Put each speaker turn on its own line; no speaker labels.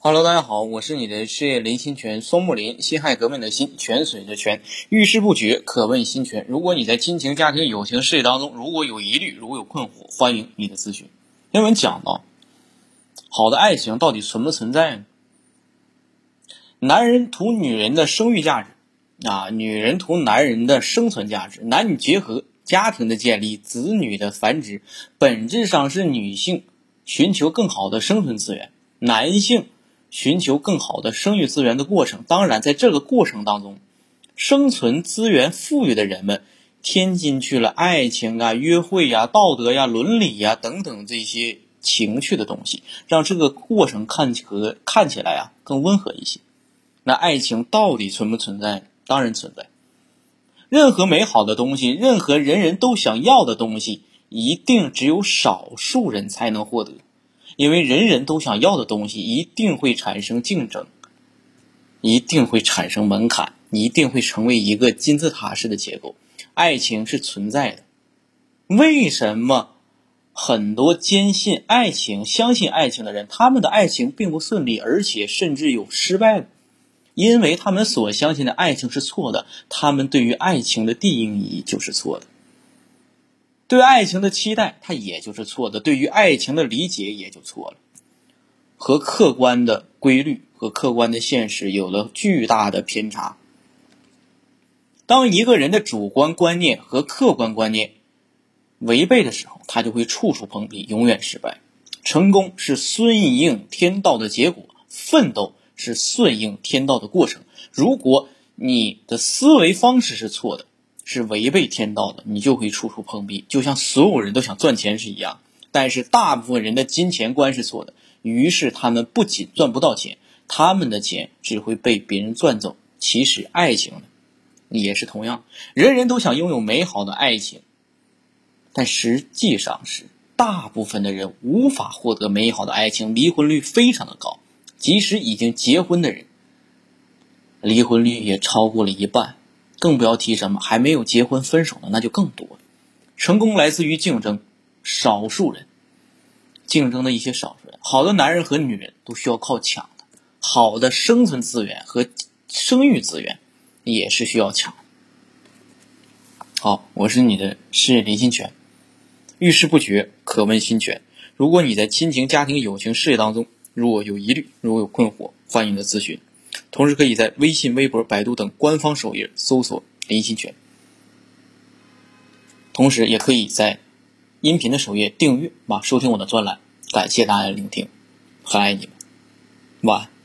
Hello，大家好，我是你的事业林心泉，松木林，辛亥革命的辛，泉水的泉，遇事不决，可问心泉。如果你在亲情、家庭、友情、事业当中，如果有疑虑，如果有困惑，欢迎你的咨询。因为讲到好的爱情到底存不存在呢？男人图女人的生育价值啊，女人图男人的生存价值，男女结合，家庭的建立，子女的繁殖，本质上是女性寻求更好的生存资源，男性。寻求更好的生育资源的过程，当然，在这个过程当中，生存资源富裕的人们添进去了爱情啊、约会呀、道德呀、伦理呀等等这些情趣的东西，让这个过程看和看起来啊更温和一些。那爱情到底存不存在？当然存在。任何美好的东西，任何人人都想要的东西，一定只有少数人才能获得。因为人人都想要的东西，一定会产生竞争，一定会产生门槛，一定会成为一个金字塔式的结构。爱情是存在的，为什么很多坚信爱情、相信爱情的人，他们的爱情并不顺利，而且甚至有失败？因为他们所相信的爱情是错的，他们对于爱情的定义就是错的。对爱情的期待，它也就是错的；对于爱情的理解，也就错了。和客观的规律和客观的现实有了巨大的偏差。当一个人的主观观念和客观观念违背的时候，他就会处处碰壁，永远失败。成功是顺应天道的结果，奋斗是顺应天道的过程。如果你的思维方式是错的，是违背天道的，你就会处处碰壁，就像所有人都想赚钱是一样。但是大部分人的金钱观是错的，于是他们不仅赚不到钱，他们的钱只会被别人赚走。其实爱情呢，也是同样，人人都想拥有美好的爱情，但实际上是大部分的人无法获得美好的爱情，离婚率非常的高。即使已经结婚的人，离婚率也超过了一半。更不要提什么还没有结婚分手的，那就更多了。成功来自于竞争，少数人竞争的一些少数人。好的男人和女人都需要靠抢的，好的生存资源和生育资源也是需要抢。好，我是你的事业林心泉，遇事不决可问心泉。如果你在亲情、家庭、友情、事业当中如果有疑虑，如果有困惑，欢迎你的咨询。同时，可以在微信、微博、百度等官方首页搜索“林心泉”。同时，也可以在音频的首页订阅，啊，收听我的专栏。感谢大家的聆听，很爱你们，晚安。